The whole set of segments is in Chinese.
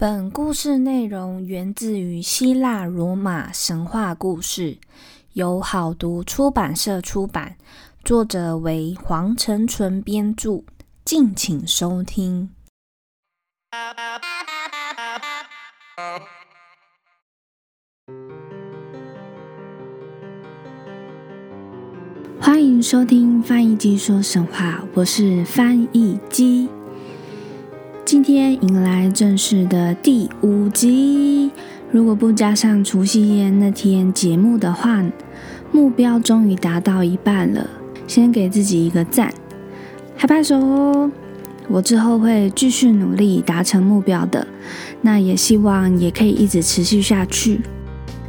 本故事内容源自于希腊罗马神话故事，由好读出版社出版，作者为黄成纯编著。敬请收听。欢迎收听翻译机说神话，我是翻译机。今天迎来正式的第五集，如果不加上除夕夜那天节目的话，目标终于达到一半了。先给自己一个赞，拍拍手哦！我之后会继续努力达成目标的，那也希望也可以一直持续下去。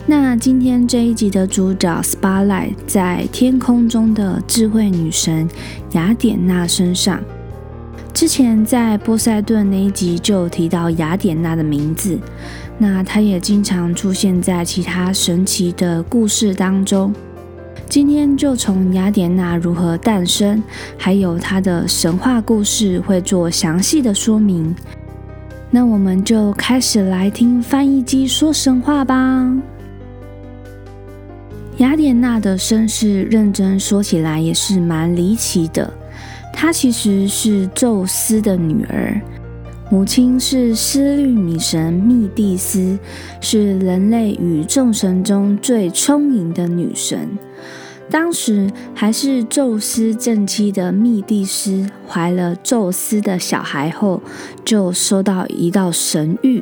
那今天这一集的主角 Spotlight 在天空中的智慧女神雅典娜身上。之前在波塞顿那一集就提到雅典娜的名字，那她也经常出现在其他神奇的故事当中。今天就从雅典娜如何诞生，还有她的神话故事会做详细的说明。那我们就开始来听翻译机说神话吧。雅典娜的身世，认真说起来也是蛮离奇的。她其实是宙斯的女儿，母亲是思律女神密蒂斯，是人类与众神中最聪颖的女神。当时还是宙斯正妻的密蒂斯怀了宙斯的小孩后，就收到一道神谕：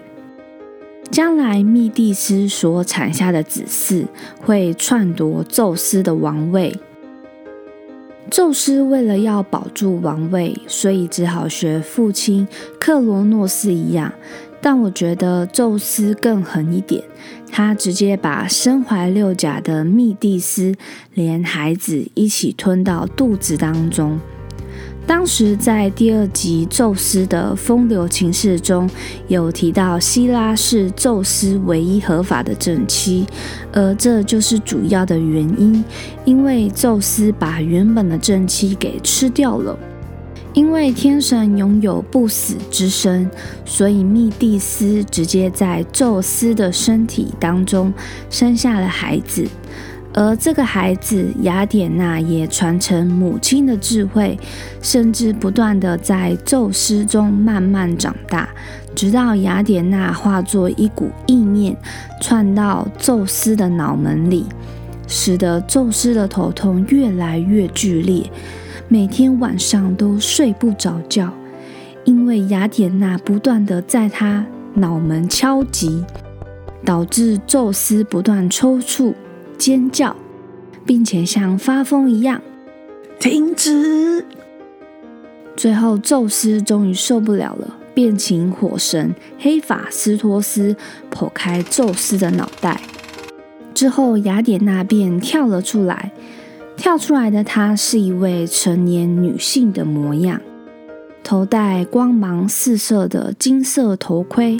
将来密蒂斯所产下的子嗣会篡夺宙斯的王位。宙斯为了要保住王位，所以只好学父亲克罗诺斯一样。但我觉得宙斯更狠一点，他直接把身怀六甲的密蒂斯连孩子一起吞到肚子当中。当时在第二集宙斯的风流情事中有提到，希拉是宙斯唯一合法的正妻，而这就是主要的原因，因为宙斯把原本的正妻给吃掉了。因为天神拥有不死之身，所以密蒂斯直接在宙斯的身体当中生下了孩子。而这个孩子雅典娜也传承母亲的智慧，甚至不断的在宙斯中慢慢长大，直到雅典娜化作一股意念，窜到宙斯的脑门里，使得宙斯的头痛越来越剧烈，每天晚上都睡不着觉，因为雅典娜不断的在他脑门敲击，导致宙斯不断抽搐。尖叫，并且像发疯一样停止。最后，宙斯终于受不了了，便请火神黑法斯托斯剖开宙斯的脑袋。之后，雅典娜便跳了出来。跳出来的她是一位成年女性的模样，头戴光芒四射的金色头盔，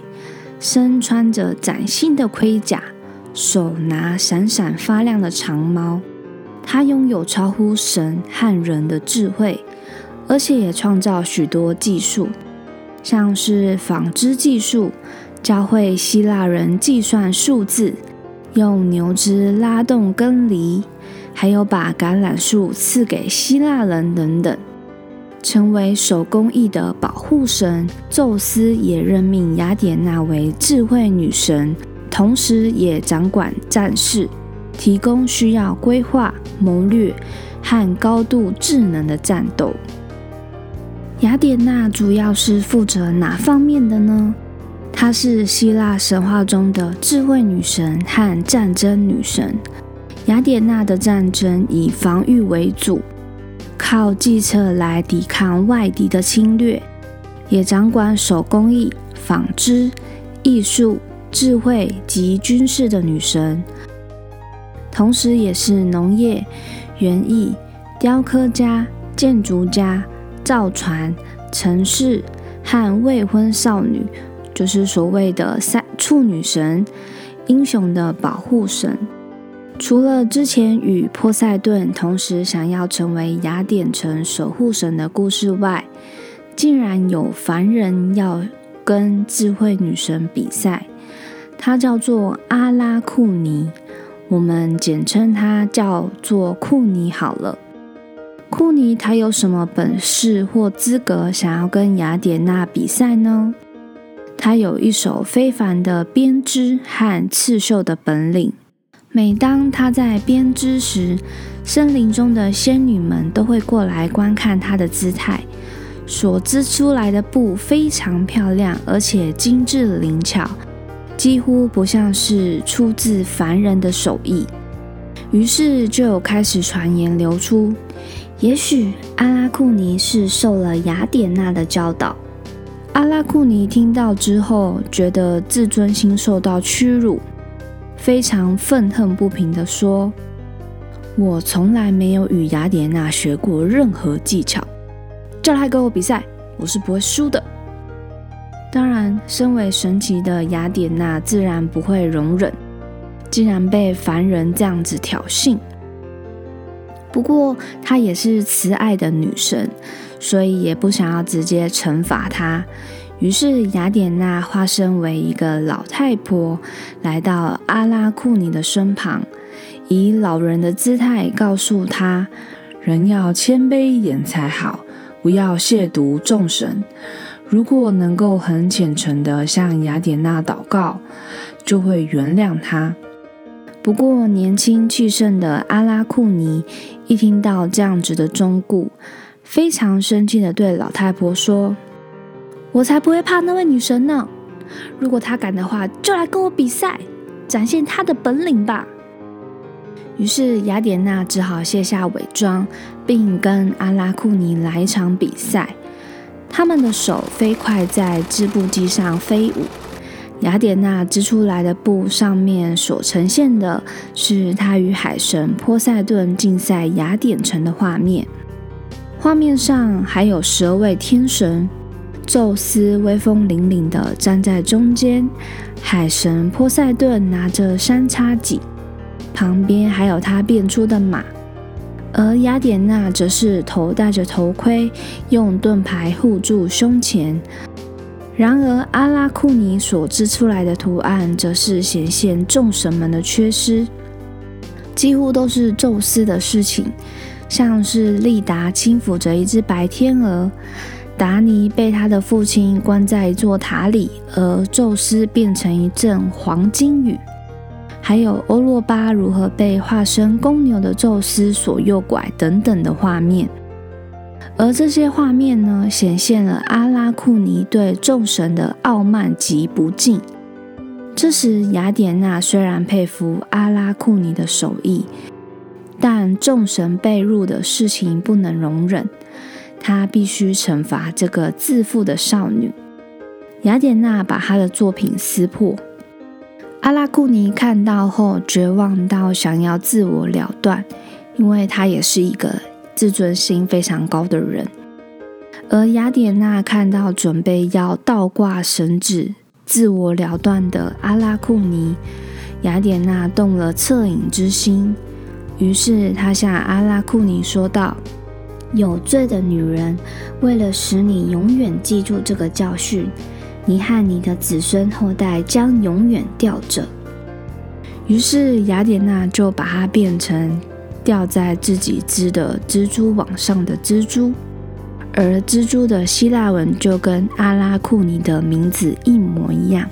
身穿着崭新的盔甲。手拿闪闪发亮的长矛，他拥有超乎神和人的智慧，而且也创造许多技术，像是纺织技术，教会希腊人计算数字，用牛只拉动耕犁，还有把橄榄树赐给希腊人等等，成为手工艺的保护神。宙斯也任命雅典娜为智慧女神。同时，也掌管战事，提供需要规划、谋略和高度智能的战斗。雅典娜主要是负责哪方面的呢？她是希腊神话中的智慧女神和战争女神。雅典娜的战争以防御为主，靠计策来抵抗外敌的侵略，也掌管手工艺、纺织、艺术。智慧及军事的女神，同时也是农业、园艺、雕刻家、建筑家、造船、城市和未婚少女，就是所谓的三处女神、英雄的保护神。除了之前与波塞顿同时想要成为雅典城守护神的故事外，竟然有凡人要。跟智慧女神比赛，他叫做阿拉库尼，我们简称他叫做库尼好了。库尼他有什么本事或资格想要跟雅典娜比赛呢？他有一手非凡的编织和刺绣的本领。每当他在编织时，森林中的仙女们都会过来观看他的姿态。所织出来的布非常漂亮，而且精致灵巧，几乎不像是出自凡人的手艺。于是就有开始传言流出，也许阿拉库尼是受了雅典娜的教导。阿拉库尼听到之后，觉得自尊心受到屈辱，非常愤恨不平地说：“我从来没有与雅典娜学过任何技巧。”叫他跟我比赛，我是不会输的。当然，身为神奇的雅典娜自然不会容忍，竟然被凡人这样子挑衅。不过，她也是慈爱的女神，所以也不想要直接惩罚她。于是，雅典娜化身为一个老太婆，来到阿拉库尼的身旁，以老人的姿态告诉他：“人要谦卑一点才好。”不要亵渎众神。如果能够很虔诚地向雅典娜祷告，就会原谅他。不过，年轻气盛的阿拉库尼一听到这样子的忠告，非常生气地对老太婆说：“我才不会怕那位女神呢！如果她敢的话，就来跟我比赛，展现她的本领吧。”于是雅典娜只好卸下伪装，并跟阿拉库尼来一场比赛。他们的手飞快在织布机上飞舞。雅典娜织出来的布上面所呈现的是她与海神波塞顿竞赛雅典城的画面。画面上还有十二位天神，宙斯威风凛凛地站在中间，海神波塞顿拿着三叉戟。旁边还有他变出的马，而雅典娜则是头戴着头盔，用盾牌护住胸前。然而阿拉库尼所织出来的图案，则是显现众神们的缺失，几乎都是宙斯的事情，像是利达轻抚着一只白天鹅，达尼被他的父亲关在一座塔里，而宙斯变成一阵黄金雨。还有欧洛巴如何被化身公牛的宙斯所诱拐等等的画面，而这些画面呢，显现了阿拉库尼对众神的傲慢及不敬。这时，雅典娜虽然佩服阿拉库尼的手艺，但众神被辱的事情不能容忍，她必须惩罚这个自负的少女。雅典娜把她的作品撕破。阿拉库尼看到后，绝望到想要自我了断，因为他也是一个自尊心非常高的人。而雅典娜看到准备要倒挂绳子自我了断的阿拉库尼，雅典娜动了恻隐之心，于是她向阿拉库尼说道：“有罪的女人，为了使你永远记住这个教训。”你和你的子孙后代将永远吊着。于是雅典娜就把它变成吊在自己织的蜘蛛网上的蜘蛛，而蜘蛛的希腊文就跟阿拉库尼的名字一模一样，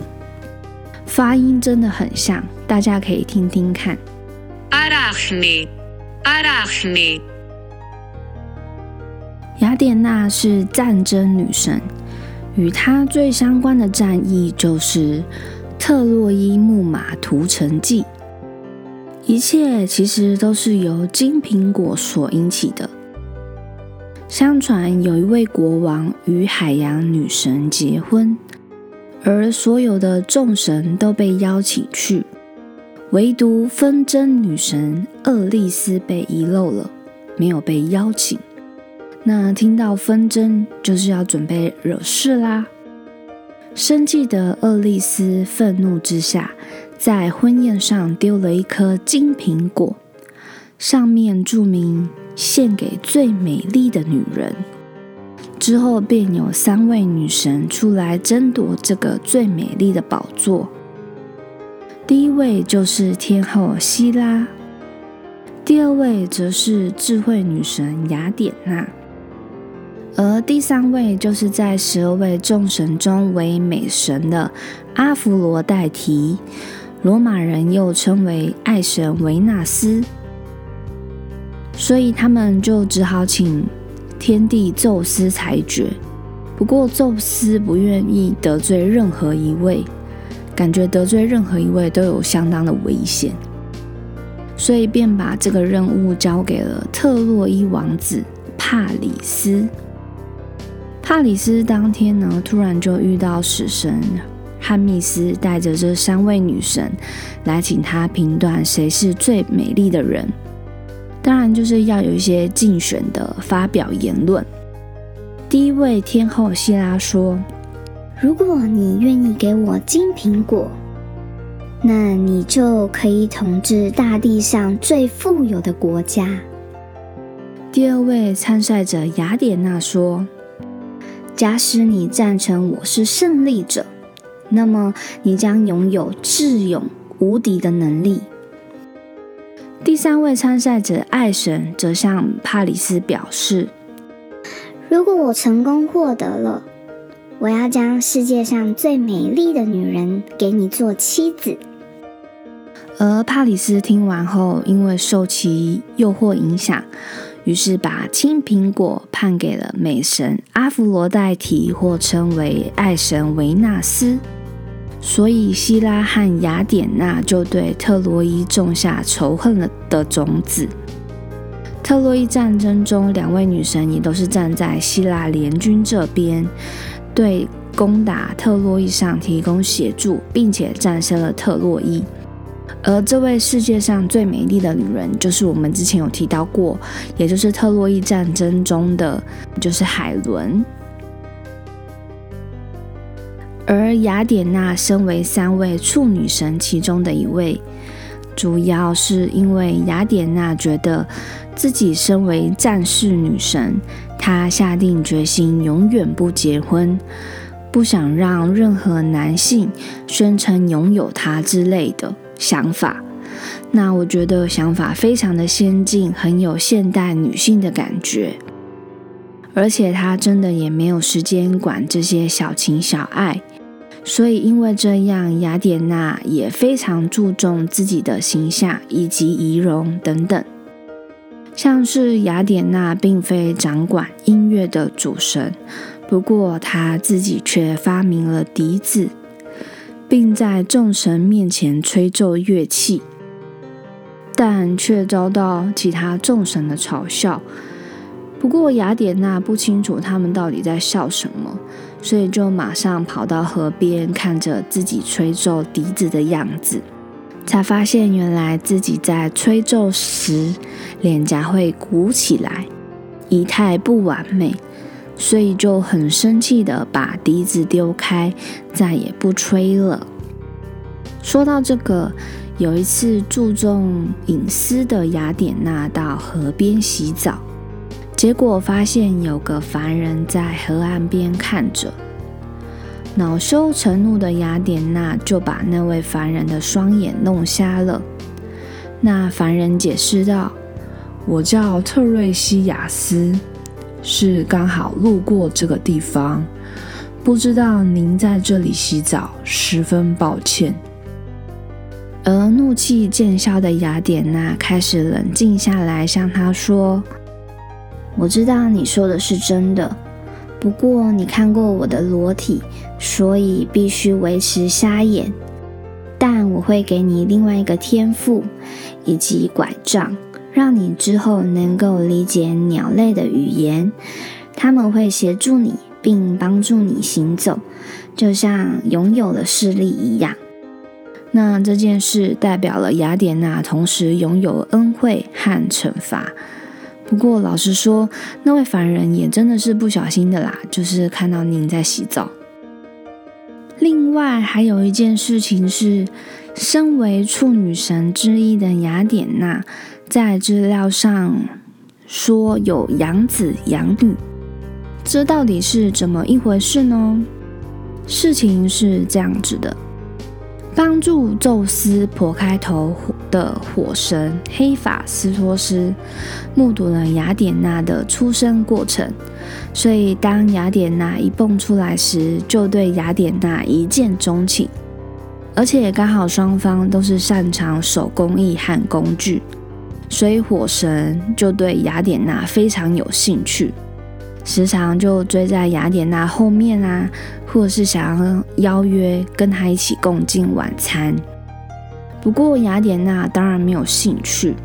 发音真的很像，大家可以听听看。阿拉库尼，阿拉库尼。雅典娜是战争女神。与他最相关的战役就是特洛伊木马屠城记。一切其实都是由金苹果所引起的。相传有一位国王与海洋女神结婚，而所有的众神都被邀请去，唯独纷争女神厄利斯被遗漏了，没有被邀请。那听到纷争，就是要准备惹事啦。生气的厄利斯愤怒之下，在婚宴上丢了一颗金苹果，上面注明“献给最美丽的女人”。之后便有三位女神出来争夺这个最美丽的宝座。第一位就是天后希拉，第二位则是智慧女神雅典娜，而第三位就是在十二位众神中为美神的阿芙罗代提，罗马人又称为爱神维纳斯。所以他们就只好请天帝宙斯裁决。不过宙斯不愿意得罪任何一位。感觉得罪任何一位都有相当的危险，所以便把这个任务交给了特洛伊王子帕里斯。帕里斯当天呢，突然就遇到死神汉密斯带着这三位女神来请他评断谁是最美丽的人，当然就是要有一些竞选的发表言论。第一位天后希拉说。如果你愿意给我金苹果，那你就可以统治大地上最富有的国家。第二位参赛者雅典娜说：“假使你赞成我是胜利者，那么你将拥有智勇无敌的能力。”第三位参赛者爱神则向帕里斯表示：“如果我成功获得了。”我要将世界上最美丽的女人给你做妻子。而帕里斯听完后，因为受其诱惑影响，于是把青苹果判给了美神阿芙罗代替，或称为爱神维纳斯。所以希拉和雅典娜就对特洛伊种下仇恨了的种子。特洛伊战争中，两位女神也都是站在希腊联军这边。对攻打特洛伊上提供协助，并且战胜了特洛伊。而这位世界上最美丽的女人，就是我们之前有提到过，也就是特洛伊战争中的，就是海伦。而雅典娜身为三位处女神其中的一位，主要是因为雅典娜觉得自己身为战士女神。她下定决心永远不结婚，不想让任何男性宣称拥有她之类的想法。那我觉得想法非常的先进，很有现代女性的感觉。而且她真的也没有时间管这些小情小爱，所以因为这样，雅典娜也非常注重自己的形象以及仪容等等。像是雅典娜并非掌管音乐的主神，不过她自己却发明了笛子，并在众神面前吹奏乐器，但却遭到其他众神的嘲笑。不过雅典娜不清楚他们到底在笑什么，所以就马上跑到河边，看着自己吹奏笛子的样子。才发现，原来自己在吹奏时脸颊会鼓起来，仪态不完美，所以就很生气的把笛子丢开，再也不吹了。说到这个，有一次注重隐私的雅典娜到河边洗澡，结果发现有个凡人在河岸边看着。恼羞成怒的雅典娜就把那位凡人的双眼弄瞎了。那凡人解释道：“我叫特瑞西亚斯，是刚好路过这个地方，不知道您在这里洗澡，十分抱歉。”而怒气渐消的雅典娜开始冷静下来，向他说：“我知道你说的是真的。”不过你看过我的裸体，所以必须维持瞎眼。但我会给你另外一个天赋，以及拐杖，让你之后能够理解鸟类的语言。他们会协助你，并帮助你行走，就像拥有了视力一样。那这件事代表了雅典娜同时拥有恩惠和惩罚。不过，老实说，那位凡人也真的是不小心的啦，就是看到您在洗澡。另外，还有一件事情是，身为处女神之一的雅典娜，在资料上说有养子养女，这到底是怎么一回事呢？事情是这样子的：帮助宙斯破开头的火神黑法斯托斯目睹了雅典娜的出生过程，所以当雅典娜一蹦出来时，就对雅典娜一见钟情。而且刚好双方都是擅长手工艺和工具，所以火神就对雅典娜非常有兴趣。时常就追在雅典娜后面啊，或者是想要邀约跟她一起共进晚餐。不过雅典娜当然没有兴趣。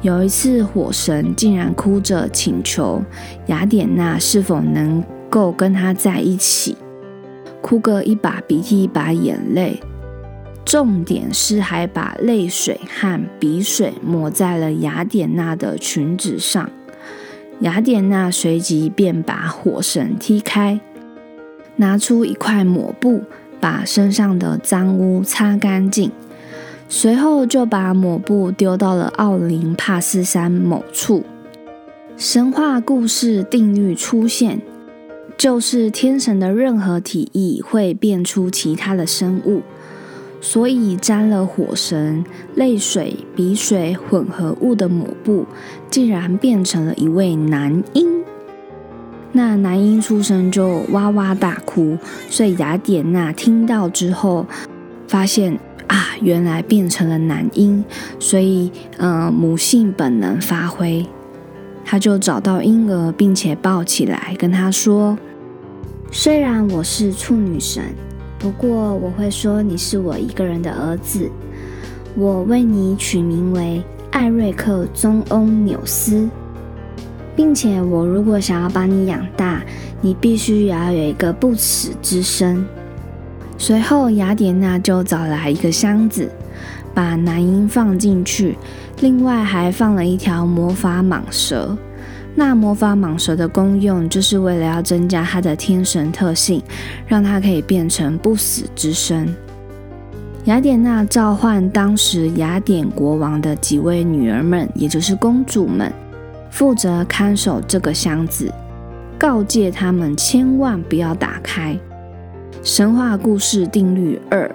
有一次，火神竟然哭着请求雅典娜是否能够跟他在一起，哭个一把鼻涕一把眼泪。重点是还把泪水和鼻水抹在了雅典娜的裙子上。雅典娜随即便把火神踢开，拿出一块抹布，把身上的脏污擦干净。随后就把抹布丢到了奥林帕斯山某处。神话故事定律出现，就是天神的任何体液会变出其他的生物。所以沾了火神泪水、鼻水混合物的抹布，竟然变成了一位男婴。那男婴出生就哇哇大哭，所以雅典娜听到之后，发现啊，原来变成了男婴，所以呃母性本能发挥，她就找到婴儿，并且抱起来，跟他说：“虽然我是处女神。”不过我会说你是我一个人的儿子，我为你取名为艾瑞克宗翁纽斯，并且我如果想要把你养大，你必须也要有一个不死之身。随后雅典娜就找来一个箱子，把男婴放进去，另外还放了一条魔法蟒蛇。那魔法蟒蛇的功用，就是为了要增加它的天神特性，让它可以变成不死之身。雅典娜召唤当时雅典国王的几位女儿们，也就是公主们，负责看守这个箱子，告诫他们千万不要打开。神话故事定律二：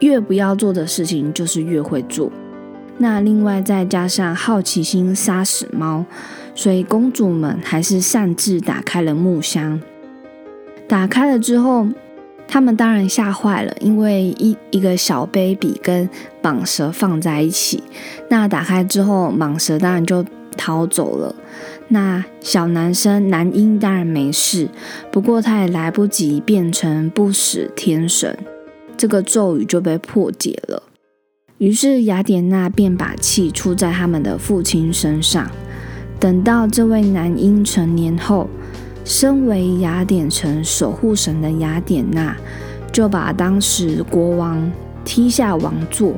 越不要做的事情，就是越会做。那另外再加上好奇心杀死猫。所以公主们还是擅自打开了木箱。打开了之后，他们当然吓坏了，因为一一个小 baby 跟蟒蛇放在一起。那打开之后，蟒蛇当然就逃走了。那小男生男婴当然没事，不过他也来不及变成不死天神，这个咒语就被破解了。于是雅典娜便把气出在他们的父亲身上。等到这位男婴成年后，身为雅典城守护神的雅典娜，就把当时国王踢下王座，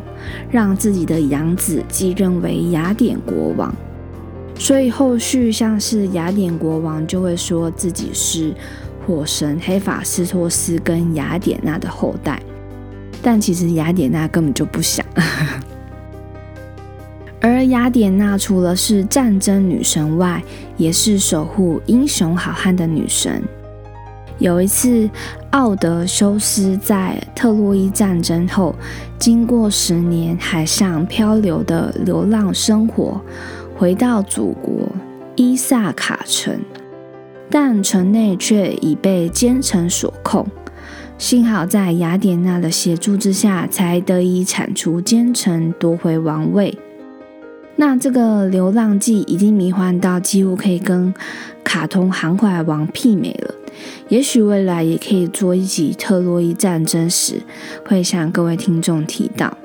让自己的养子继任为雅典国王。所以后续像是雅典国王就会说自己是火神黑法斯托斯跟雅典娜的后代，但其实雅典娜根本就不想。而雅典娜除了是战争女神外，也是守护英雄好汉的女神。有一次，奥德修斯在特洛伊战争后，经过十年海上漂流的流浪生活，回到祖国伊萨卡城，但城内却已被奸臣所控。幸好在雅典娜的协助之下，才得以铲除奸臣，夺回王位。那这个流浪记已经迷幻到几乎可以跟卡通《航海王》媲美了。也许未来也可以做一集特洛伊战争时，会向各位听众提到。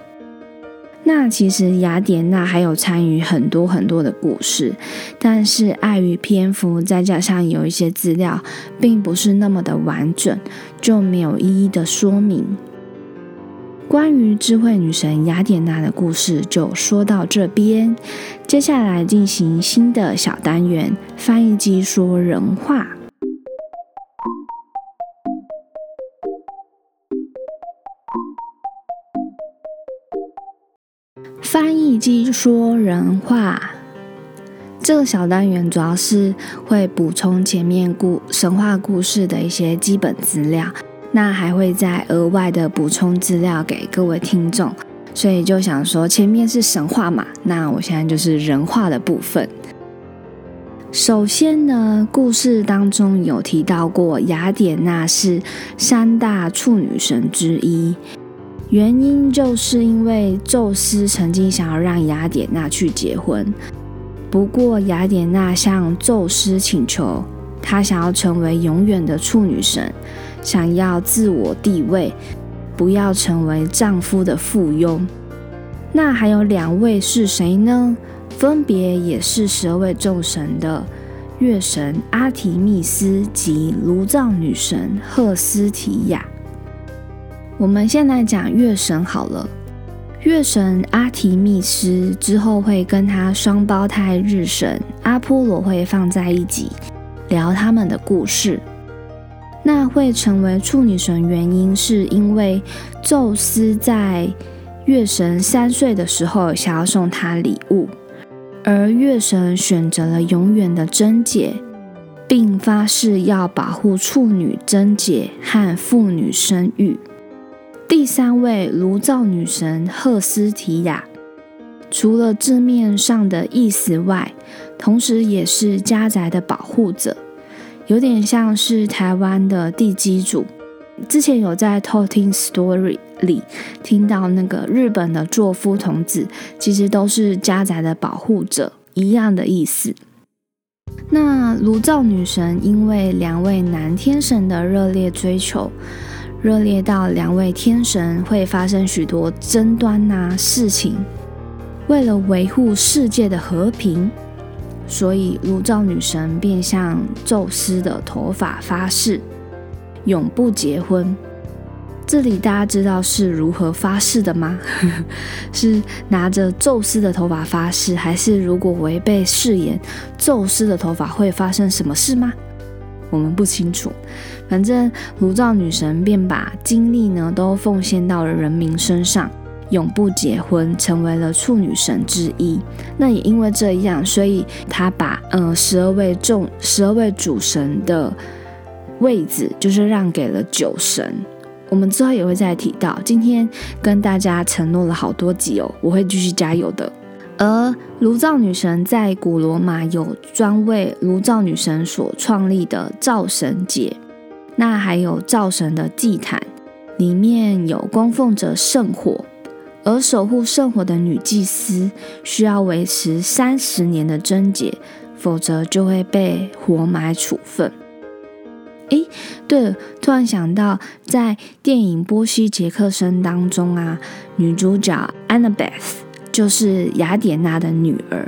那其实雅典娜还有参与很多很多的故事，但是碍于篇幅，再加上有一些资料并不是那么的完整，就没有一一的说明。关于智慧女神雅典娜的故事就说到这边，接下来进行新的小单元——翻译机说人话。翻译机说人话。这个小单元主要是会补充前面故神话故事的一些基本资料，那还会再额外的补充资料给各位听众。所以就想说，前面是神话嘛，那我现在就是人话的部分。首先呢，故事当中有提到过，雅典娜是三大处女神之一，原因就是因为宙斯曾经想要让雅典娜去结婚，不过雅典娜向宙斯请求，她想要成为永远的处女神，想要自我地位。不要成为丈夫的附庸。那还有两位是谁呢？分别也是十二位众神的月神阿提密斯及炉灶女神赫斯提亚。我们先来讲月神好了。月神阿提密斯之后会跟他双胞胎日神阿波罗会放在一起聊他们的故事。那会成为处女神，原因是因为宙斯在月神三岁的时候想要送她礼物，而月神选择了永远的贞洁，并发誓要保护处女贞洁和妇女生育。第三位炉灶女神赫斯提亚，除了字面上的意思外，同时也是家宅的保护者。有点像是台湾的地基主，之前有在《Talking Story》里听到那个日本的作夫童子，其实都是家宅的保护者一样的意思。那炉灶女神因为两位男天神的热烈追求，热烈到两位天神会发生许多争端呐事情，为了维护世界的和平。所以，炉灶女神便向宙斯的头发发誓，永不结婚。这里大家知道是如何发誓的吗？是拿着宙斯的头发发誓，还是如果违背誓言，宙斯的头发会发生什么事吗？我们不清楚。反正炉灶女神便把精力呢都奉献到了人民身上。永不结婚，成为了处女神之一。那也因为这样，所以他把呃十二位众十二位主神的位置，就是让给了酒神。我们之后也会再提到。今天跟大家承诺了好多集哦，我会继续加油的。而炉灶女神在古罗马有专为炉灶女神所创立的灶神节，那还有灶神的祭坛，里面有供奉着圣火。而守护圣火的女祭司需要维持三十年的贞洁，否则就会被活埋处分。诶，对了，突然想到，在电影《波西·杰克森》当中啊，女主角 Annabeth 就是雅典娜的女儿。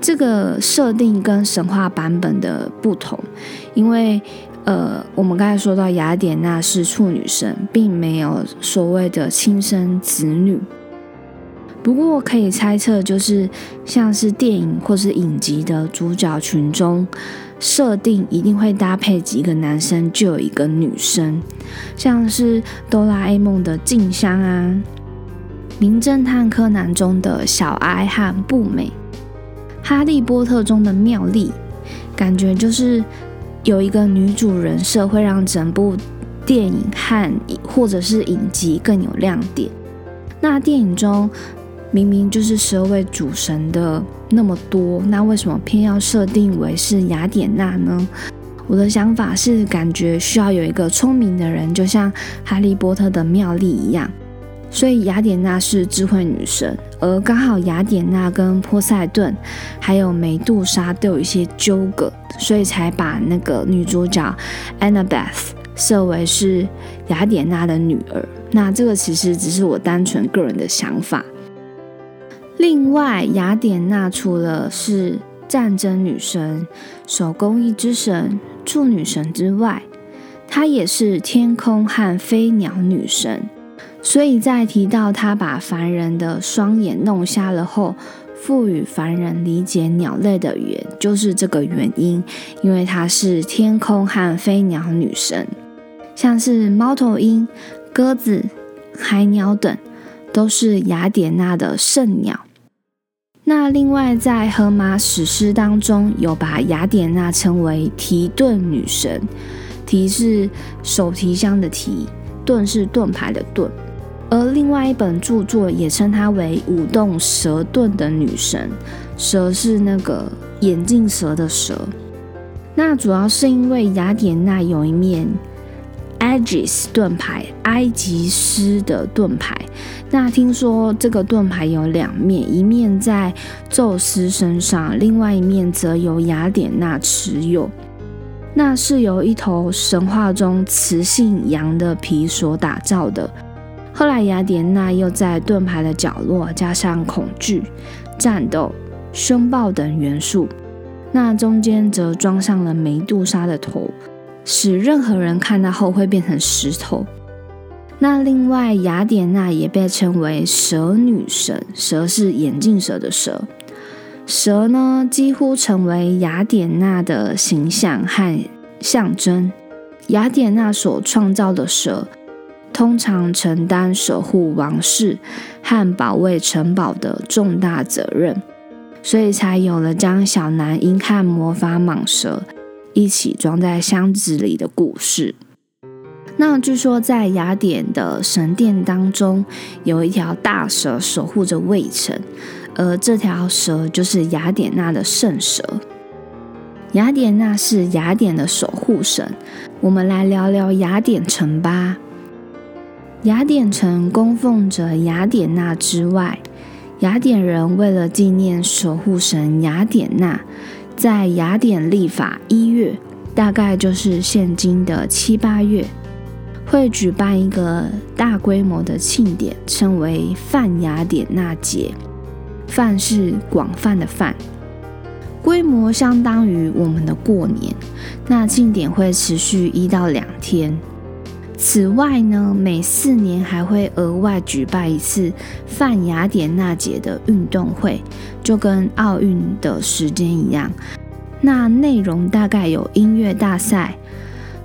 这个设定跟神话版本的不同，因为。呃，我们刚才说到雅典娜是处女神，并没有所谓的亲生子女。不过可以猜测，就是像是电影或是影集的主角群中，设定一定会搭配几个男生，就有一个女生，像是哆啦 A 梦的静香啊，名侦探柯南中的小哀和步美，哈利波特中的妙丽，感觉就是。有一个女主人设会让整部电影和或者是影集更有亮点。那电影中明明就是十二位主神的那么多，那为什么偏要设定为是雅典娜呢？我的想法是，感觉需要有一个聪明的人，就像哈利波特的妙丽一样。所以雅典娜是智慧女神，而刚好雅典娜跟波塞顿还有美杜莎都有一些纠葛，所以才把那个女主角 Annabeth 设为是雅典娜的女儿。那这个其实只是我单纯个人的想法。另外，雅典娜除了是战争女神、手工艺之神、处女神之外，她也是天空和飞鸟女神。所以在提到他把凡人的双眼弄瞎了后，赋予凡人理解鸟类的语言，就是这个原因。因为她是天空和飞鸟女神，像是猫头鹰、鸽子、海鸟等，都是雅典娜的圣鸟。那另外在荷马史诗当中，有把雅典娜称为提盾女神，提是手提箱的提，盾是盾牌的盾。而另外一本著作也称她为舞动蛇盾的女神，蛇是那个眼镜蛇的蛇。那主要是因为雅典娜有一面 Aegis 盾牌，埃及斯的盾牌。那听说这个盾牌有两面，一面在宙斯身上，另外一面则由雅典娜持有。那是由一头神话中雌性羊的皮所打造的。后来，雅典娜又在盾牌的角落加上恐惧、战斗、凶暴等元素，那中间则装上了梅杜莎的头，使任何人看到后会变成石头。那另外，雅典娜也被称为蛇女神，蛇是眼镜蛇的蛇，蛇呢几乎成为雅典娜的形象和象征。雅典娜所创造的蛇。通常承担守护王室和保卫城堡的重大责任，所以才有了将小男婴和魔法蟒蛇一起装在箱子里的故事。那据说在雅典的神殿当中，有一条大蛇守护着卫城，而这条蛇就是雅典娜的圣蛇。雅典娜是雅典的守护神，我们来聊聊雅典城吧。雅典城供奉着雅典娜之外，雅典人为了纪念守护神雅典娜，在雅典历法一月，大概就是现今的七八月，会举办一个大规模的庆典，称为泛雅典娜节。泛是广泛的泛，规模相当于我们的过年。那庆典会持续一到两天。此外呢，每四年还会额外举办一次泛雅典娜节的运动会，就跟奥运的时间一样。那内容大概有音乐大赛、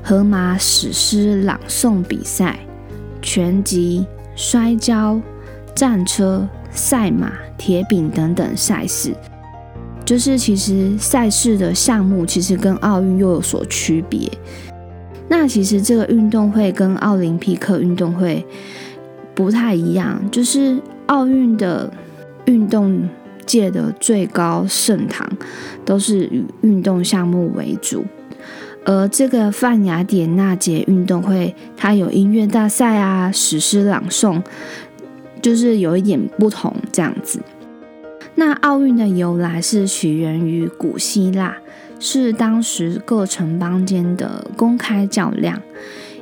荷马史诗朗诵比赛、拳击、摔跤、战车、赛马、铁饼等等赛事。就是其实赛事的项目其实跟奥运又有所区别。那其实这个运动会跟奥林匹克运动会不太一样，就是奥运的运动界的最高盛堂都是以运动项目为主，而这个泛雅典娜节运动会，它有音乐大赛啊、史诗朗诵，就是有一点不同这样子。那奥运的由来是起源于古希腊。是当时各城邦间的公开较量，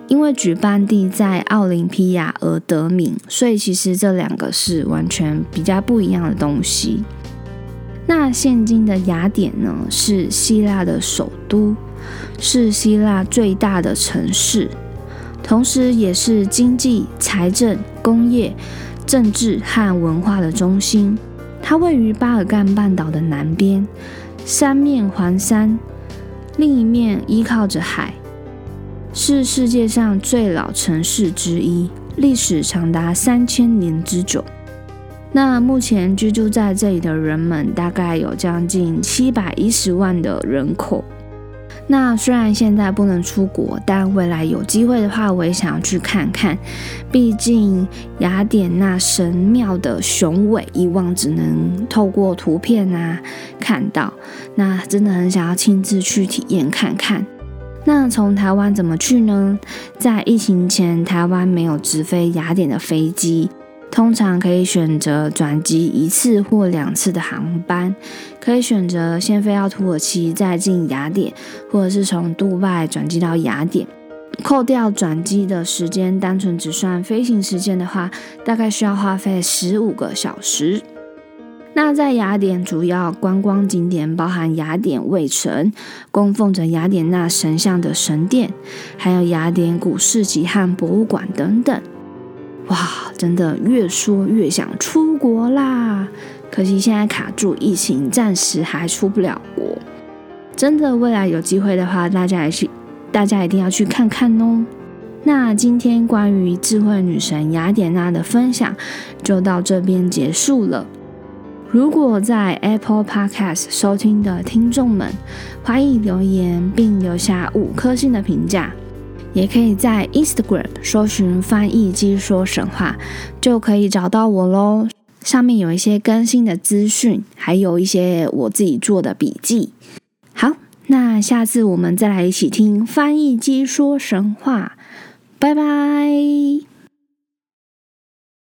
因为举办地在奥林匹亚而得名，所以其实这两个是完全比较不一样的东西。那现今的雅典呢，是希腊的首都，是希腊最大的城市，同时也是经济、财政、工业、政治和文化的中心。它位于巴尔干半岛的南边。三面环山，另一面依靠着海，是世界上最老城市之一，历史长达三千年之久。那目前居住在这里的人们，大概有将近七百一十万的人口。那虽然现在不能出国，但未来有机会的话，我也想要去看看。毕竟雅典娜神庙的雄伟，以往只能透过图片啊看到，那真的很想要亲自去体验看看。那从台湾怎么去呢？在疫情前，台湾没有直飞雅典的飞机。通常可以选择转机一次或两次的航班，可以选择先飞到土耳其，再进雅典，或者是从杜拜转机到雅典。扣掉转机的时间，单纯只算飞行时间的话，大概需要花费十五个小时。那在雅典主要观光景点包含雅典卫城，供奉着雅典娜神像的神殿，还有雅典古市集和博物馆等等。哇，真的越说越想出国啦！可惜现在卡住疫情，暂时还出不了国。真的，未来有机会的话，大家也去，大家一定要去看看哦。那今天关于智慧女神雅典娜的分享就到这边结束了。如果在 Apple Podcast 收听的听众们，欢迎留言并留下五颗星的评价，也可以在 Instagram 搜寻“翻译机说神话”，就可以找到我喽。上面有一些更新的资讯，还有一些我自己做的笔记。好，那下次我们再来一起听翻译机说神话。拜拜。